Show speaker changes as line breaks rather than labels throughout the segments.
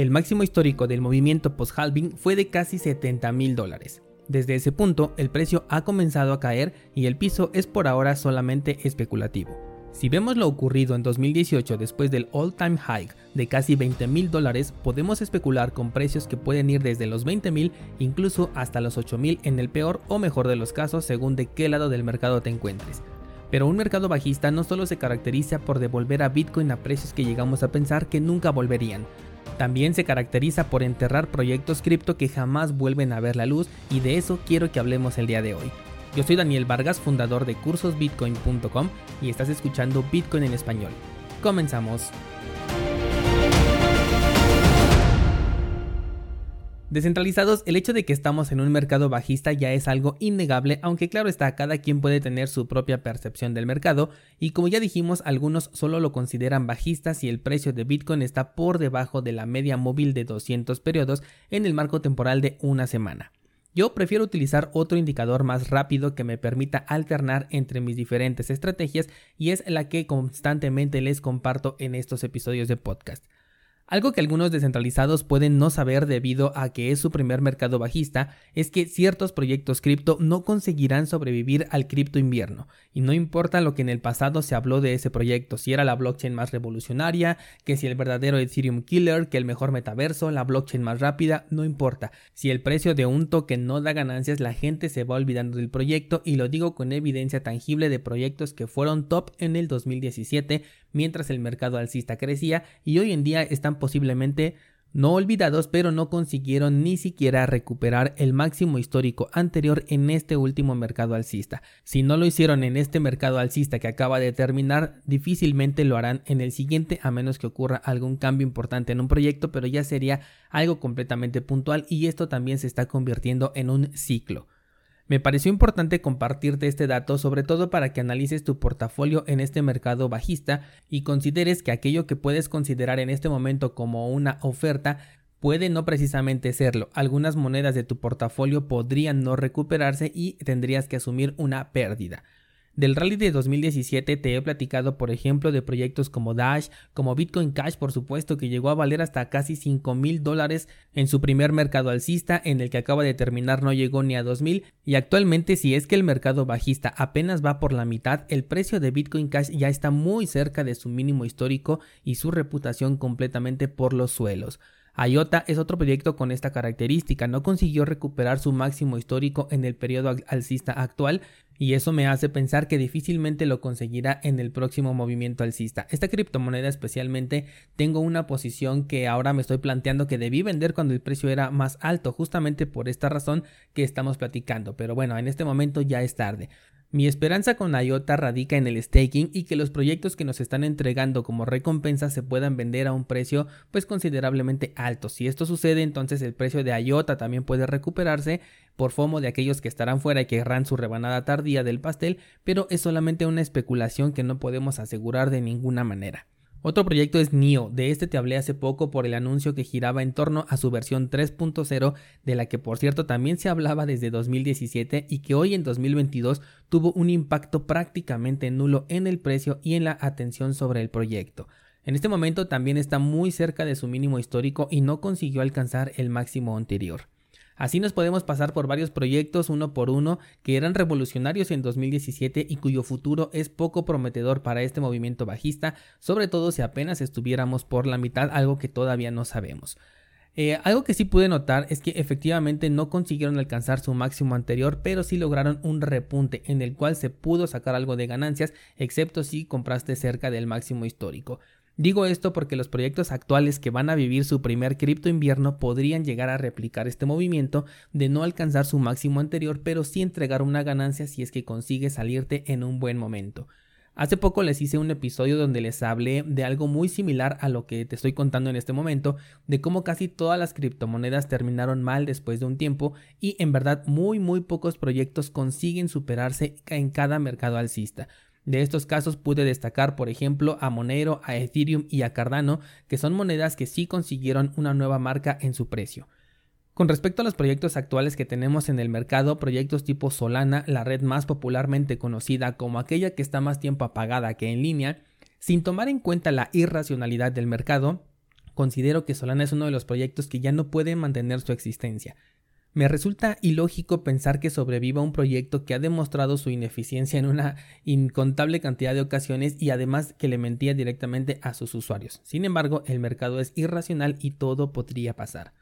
el máximo histórico del movimiento post-halving fue de casi 70 mil dólares. Desde ese punto, el precio ha comenzado a caer y el piso es por ahora solamente especulativo. Si vemos lo ocurrido en 2018 después del all-time high de casi 20 mil dólares, podemos especular con precios que pueden ir desde los 20 mil incluso hasta los 8 mil en el peor o mejor de los casos según de qué lado del mercado te encuentres. Pero un mercado bajista no solo se caracteriza por devolver a Bitcoin a precios que llegamos a pensar que nunca volverían, también se caracteriza por enterrar proyectos cripto que jamás vuelven a ver la luz y de eso quiero que hablemos el día de hoy. Yo soy Daniel Vargas, fundador de cursosbitcoin.com y estás escuchando Bitcoin en español. Comenzamos. Descentralizados, el hecho de que estamos en un mercado bajista ya es algo innegable, aunque claro está, cada quien puede tener su propia percepción del mercado, y como ya dijimos, algunos solo lo consideran bajista si el precio de Bitcoin está por debajo de la media móvil de 200 periodos en el marco temporal de una semana. Yo prefiero utilizar otro indicador más rápido que me permita alternar entre mis diferentes estrategias y es la que constantemente les comparto en estos episodios de podcast. Algo que algunos descentralizados pueden no saber debido a que es su primer mercado bajista es que ciertos proyectos cripto no conseguirán sobrevivir al cripto invierno, y no importa lo que en el pasado se habló de ese proyecto, si era la blockchain más revolucionaria, que si el verdadero Ethereum killer, que el mejor metaverso, la blockchain más rápida, no importa. Si el precio de un token no da ganancias, la gente se va olvidando del proyecto y lo digo con evidencia tangible de proyectos que fueron top en el 2017 mientras el mercado alcista crecía y hoy en día están posiblemente no olvidados, pero no consiguieron ni siquiera recuperar el máximo histórico anterior en este último mercado alcista. Si no lo hicieron en este mercado alcista que acaba de terminar, difícilmente lo harán en el siguiente a menos que ocurra algún cambio importante en un proyecto, pero ya sería algo completamente puntual y esto también se está convirtiendo en un ciclo. Me pareció importante compartirte este dato sobre todo para que analices tu portafolio en este mercado bajista y consideres que aquello que puedes considerar en este momento como una oferta puede no precisamente serlo. Algunas monedas de tu portafolio podrían no recuperarse y tendrías que asumir una pérdida. Del rally de 2017 te he platicado, por ejemplo, de proyectos como Dash, como Bitcoin Cash, por supuesto, que llegó a valer hasta casi 5 mil dólares en su primer mercado alcista, en el que acaba de terminar no llegó ni a 2 mil, y actualmente si es que el mercado bajista apenas va por la mitad, el precio de Bitcoin Cash ya está muy cerca de su mínimo histórico y su reputación completamente por los suelos. IOTA es otro proyecto con esta característica, no consiguió recuperar su máximo histórico en el periodo alcista actual y eso me hace pensar que difícilmente lo conseguirá en el próximo movimiento alcista. Esta criptomoneda especialmente tengo una posición que ahora me estoy planteando que debí vender cuando el precio era más alto, justamente por esta razón que estamos platicando, pero bueno, en este momento ya es tarde. Mi esperanza con IOTA radica en el staking y que los proyectos que nos están entregando como recompensa se puedan vender a un precio pues considerablemente alto. Si esto sucede, entonces el precio de IOTA también puede recuperarse por FOMO de aquellos que estarán fuera y querrán su rebanada tardía del pastel, pero es solamente una especulación que no podemos asegurar de ninguna manera. Otro proyecto es NIO, de este te hablé hace poco por el anuncio que giraba en torno a su versión 3.0, de la que por cierto también se hablaba desde 2017 y que hoy en 2022 tuvo un impacto prácticamente nulo en el precio y en la atención sobre el proyecto. En este momento también está muy cerca de su mínimo histórico y no consiguió alcanzar el máximo anterior. Así nos podemos pasar por varios proyectos uno por uno que eran revolucionarios en 2017 y cuyo futuro es poco prometedor para este movimiento bajista, sobre todo si apenas estuviéramos por la mitad, algo que todavía no sabemos. Eh, algo que sí pude notar es que efectivamente no consiguieron alcanzar su máximo anterior, pero sí lograron un repunte en el cual se pudo sacar algo de ganancias, excepto si compraste cerca del máximo histórico. Digo esto porque los proyectos actuales que van a vivir su primer cripto invierno podrían llegar a replicar este movimiento de no alcanzar su máximo anterior, pero sí entregar una ganancia si es que consigues salirte en un buen momento. Hace poco les hice un episodio donde les hablé de algo muy similar a lo que te estoy contando en este momento, de cómo casi todas las criptomonedas terminaron mal después de un tiempo y en verdad muy muy pocos proyectos consiguen superarse en cada mercado alcista. De estos casos pude destacar, por ejemplo, a Monero, a Ethereum y a Cardano, que son monedas que sí consiguieron una nueva marca en su precio. Con respecto a los proyectos actuales que tenemos en el mercado, proyectos tipo Solana, la red más popularmente conocida como aquella que está más tiempo apagada que en línea, sin tomar en cuenta la irracionalidad del mercado, considero que Solana es uno de los proyectos que ya no pueden mantener su existencia. Me resulta ilógico pensar que sobreviva un proyecto que ha demostrado su ineficiencia en una incontable cantidad de ocasiones y además que le mentía directamente a sus usuarios. Sin embargo, el mercado es irracional y todo podría pasar.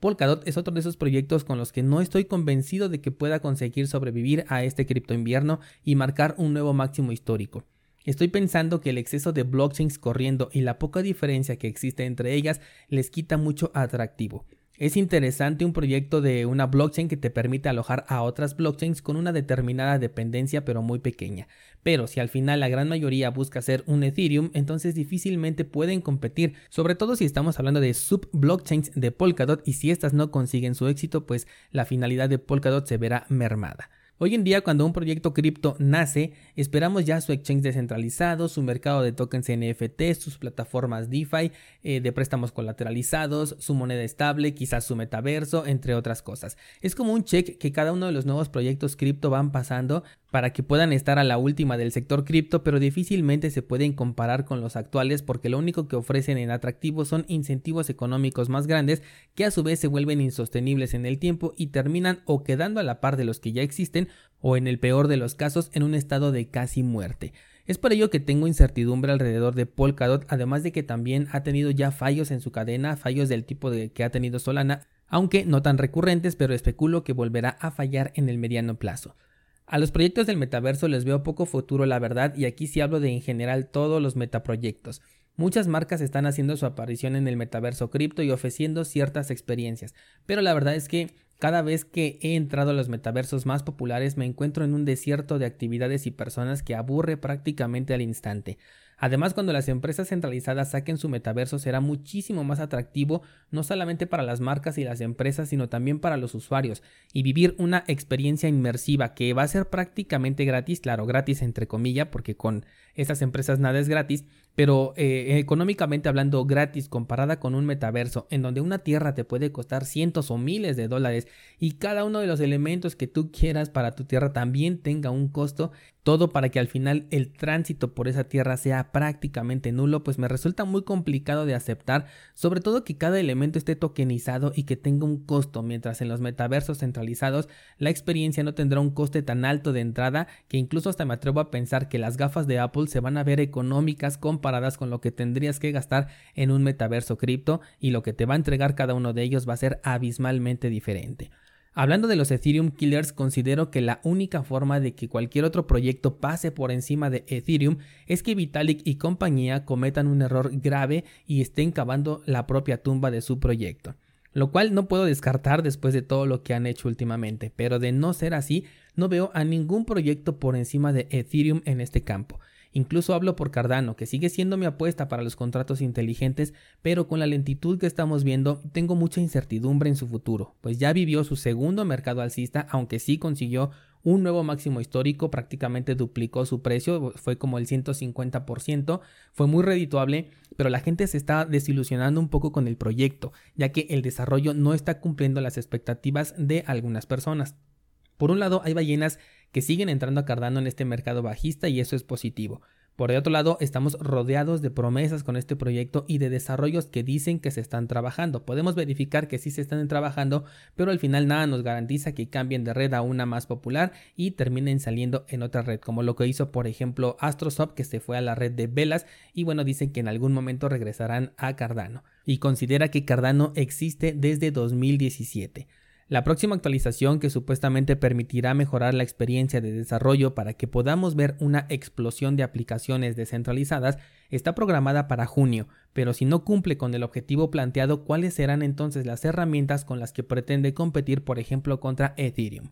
Polkadot es otro de esos proyectos con los que no estoy convencido de que pueda conseguir sobrevivir a este cripto invierno y marcar un nuevo máximo histórico. Estoy pensando que el exceso de blockchains corriendo y la poca diferencia que existe entre ellas les quita mucho atractivo. Es interesante un proyecto de una blockchain que te permite alojar a otras blockchains con una determinada dependencia pero muy pequeña. Pero si al final la gran mayoría busca ser un Ethereum, entonces difícilmente pueden competir, sobre todo si estamos hablando de sub-blockchains de Polkadot y si estas no consiguen su éxito, pues la finalidad de Polkadot se verá mermada. Hoy en día, cuando un proyecto cripto nace, esperamos ya su exchange descentralizado, su mercado de tokens NFT, sus plataformas DeFi eh, de préstamos colateralizados, su moneda estable, quizás su metaverso, entre otras cosas. Es como un check que cada uno de los nuevos proyectos cripto van pasando para que puedan estar a la última del sector cripto, pero difícilmente se pueden comparar con los actuales porque lo único que ofrecen en atractivo son incentivos económicos más grandes que a su vez se vuelven insostenibles en el tiempo y terminan o quedando a la par de los que ya existen o en el peor de los casos en un estado de casi muerte. Es por ello que tengo incertidumbre alrededor de Polkadot, además de que también ha tenido ya fallos en su cadena, fallos del tipo de que ha tenido Solana, aunque no tan recurrentes, pero especulo que volverá a fallar en el mediano plazo. A los proyectos del metaverso les veo poco futuro, la verdad, y aquí sí hablo de en general todos los metaproyectos. Muchas marcas están haciendo su aparición en el metaverso cripto y ofreciendo ciertas experiencias, pero la verdad es que cada vez que he entrado a los metaversos más populares me encuentro en un desierto de actividades y personas que aburre prácticamente al instante. Además, cuando las empresas centralizadas saquen su metaverso será muchísimo más atractivo no solamente para las marcas y las empresas, sino también para los usuarios, y vivir una experiencia inmersiva que va a ser prácticamente gratis, claro, gratis entre comillas, porque con esas empresas nada es gratis, pero eh, económicamente hablando gratis comparada con un metaverso en donde una tierra te puede costar cientos o miles de dólares y cada uno de los elementos que tú quieras para tu tierra también tenga un costo, todo para que al final el tránsito por esa tierra sea prácticamente nulo, pues me resulta muy complicado de aceptar, sobre todo que cada elemento esté tokenizado y que tenga un costo, mientras en los metaversos centralizados la experiencia no tendrá un coste tan alto de entrada que incluso hasta me atrevo a pensar que las gafas de Apple se van a ver económicas comparadas con lo que tendrías que gastar en un metaverso cripto y lo que te va a entregar cada uno de ellos va a ser abismalmente diferente. Hablando de los Ethereum Killers, considero que la única forma de que cualquier otro proyecto pase por encima de Ethereum es que Vitalik y compañía cometan un error grave y estén cavando la propia tumba de su proyecto. Lo cual no puedo descartar después de todo lo que han hecho últimamente, pero de no ser así, no veo a ningún proyecto por encima de Ethereum en este campo. Incluso hablo por Cardano, que sigue siendo mi apuesta para los contratos inteligentes, pero con la lentitud que estamos viendo tengo mucha incertidumbre en su futuro, pues ya vivió su segundo mercado alcista, aunque sí consiguió un nuevo máximo histórico, prácticamente duplicó su precio, fue como el 150%, fue muy redituable, pero la gente se está desilusionando un poco con el proyecto, ya que el desarrollo no está cumpliendo las expectativas de algunas personas. Por un lado, hay ballenas que siguen entrando a Cardano en este mercado bajista y eso es positivo. Por el otro lado, estamos rodeados de promesas con este proyecto y de desarrollos que dicen que se están trabajando. Podemos verificar que sí se están trabajando, pero al final nada nos garantiza que cambien de red a una más popular y terminen saliendo en otra red, como lo que hizo por ejemplo Astrosop que se fue a la red de velas y bueno, dicen que en algún momento regresarán a Cardano. Y considera que Cardano existe desde 2017. La próxima actualización que supuestamente permitirá mejorar la experiencia de desarrollo para que podamos ver una explosión de aplicaciones descentralizadas está programada para junio, pero si no cumple con el objetivo planteado, ¿cuáles serán entonces las herramientas con las que pretende competir, por ejemplo, contra Ethereum?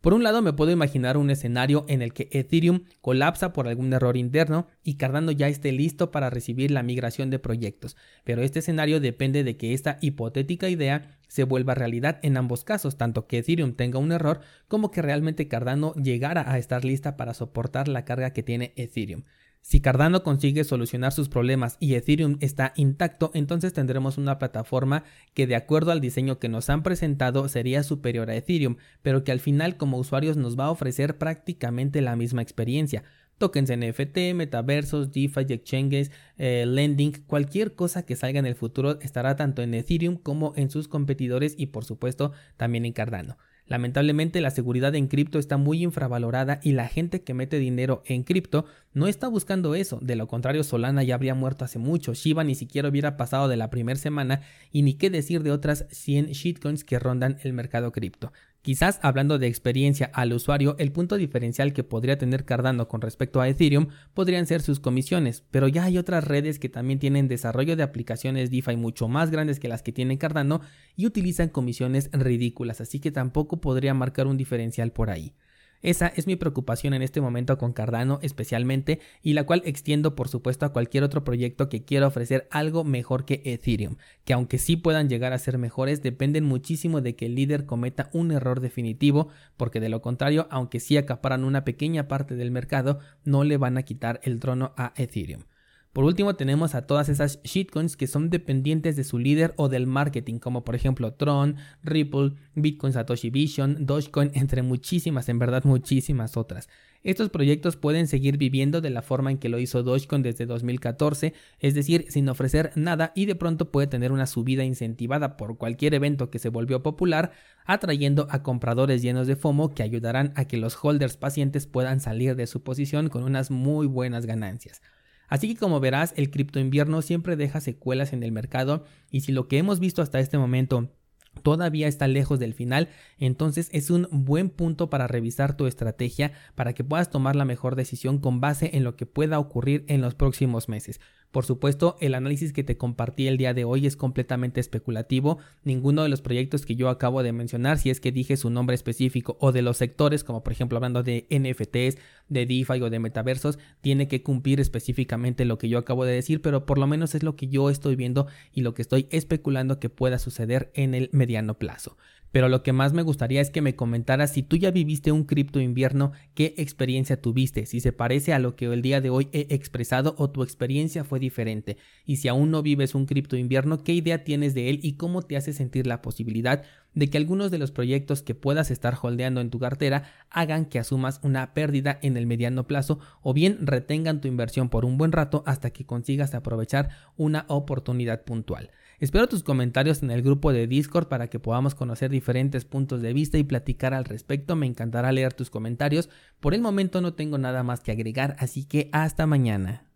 Por un lado me puedo imaginar un escenario en el que Ethereum colapsa por algún error interno y Cardano ya esté listo para recibir la migración de proyectos, pero este escenario depende de que esta hipotética idea se vuelva realidad en ambos casos, tanto que Ethereum tenga un error como que realmente Cardano llegara a estar lista para soportar la carga que tiene Ethereum. Si Cardano consigue solucionar sus problemas y Ethereum está intacto, entonces tendremos una plataforma que de acuerdo al diseño que nos han presentado sería superior a Ethereum, pero que al final como usuarios nos va a ofrecer prácticamente la misma experiencia. tokens NFT, metaversos, DeFi, exchanges, eh, lending, cualquier cosa que salga en el futuro estará tanto en Ethereum como en sus competidores y por supuesto también en Cardano. Lamentablemente la seguridad en cripto está muy infravalorada y la gente que mete dinero en cripto no está buscando eso, de lo contrario Solana ya habría muerto hace mucho, Shiba ni siquiera hubiera pasado de la primera semana y ni qué decir de otras 100 shitcoins que rondan el mercado cripto. Quizás hablando de experiencia al usuario, el punto diferencial que podría tener Cardano con respecto a Ethereum podrían ser sus comisiones, pero ya hay otras redes que también tienen desarrollo de aplicaciones DeFi mucho más grandes que las que tiene Cardano y utilizan comisiones ridículas, así que tampoco podría marcar un diferencial por ahí. Esa es mi preocupación en este momento con Cardano especialmente y la cual extiendo por supuesto a cualquier otro proyecto que quiera ofrecer algo mejor que Ethereum, que aunque sí puedan llegar a ser mejores dependen muchísimo de que el líder cometa un error definitivo porque de lo contrario aunque sí acaparan una pequeña parte del mercado no le van a quitar el trono a Ethereum. Por último tenemos a todas esas shitcoins que son dependientes de su líder o del marketing, como por ejemplo Tron, Ripple, Bitcoin Satoshi Vision, Dogecoin, entre muchísimas, en verdad muchísimas otras. Estos proyectos pueden seguir viviendo de la forma en que lo hizo Dogecoin desde 2014, es decir, sin ofrecer nada y de pronto puede tener una subida incentivada por cualquier evento que se volvió popular, atrayendo a compradores llenos de FOMO que ayudarán a que los holders pacientes puedan salir de su posición con unas muy buenas ganancias. Así que como verás, el cripto invierno siempre deja secuelas en el mercado y si lo que hemos visto hasta este momento todavía está lejos del final, entonces es un buen punto para revisar tu estrategia para que puedas tomar la mejor decisión con base en lo que pueda ocurrir en los próximos meses. Por supuesto, el análisis que te compartí el día de hoy es completamente especulativo. Ninguno de los proyectos que yo acabo de mencionar, si es que dije su nombre específico o de los sectores, como por ejemplo hablando de NFTs, de DeFi o de metaversos, tiene que cumplir específicamente lo que yo acabo de decir, pero por lo menos es lo que yo estoy viendo y lo que estoy especulando que pueda suceder en el mediano plazo. Pero lo que más me gustaría es que me comentaras si tú ya viviste un cripto invierno, qué experiencia tuviste, si se parece a lo que el día de hoy he expresado o tu experiencia fue diferente. Y si aún no vives un cripto invierno, qué idea tienes de él y cómo te hace sentir la posibilidad de que algunos de los proyectos que puedas estar holdeando en tu cartera hagan que asumas una pérdida en el mediano plazo o bien retengan tu inversión por un buen rato hasta que consigas aprovechar una oportunidad puntual. Espero tus comentarios en el grupo de Discord para que podamos conocer diferentes puntos de vista y platicar al respecto. Me encantará leer tus comentarios. Por el momento no tengo nada más que agregar, así que hasta mañana.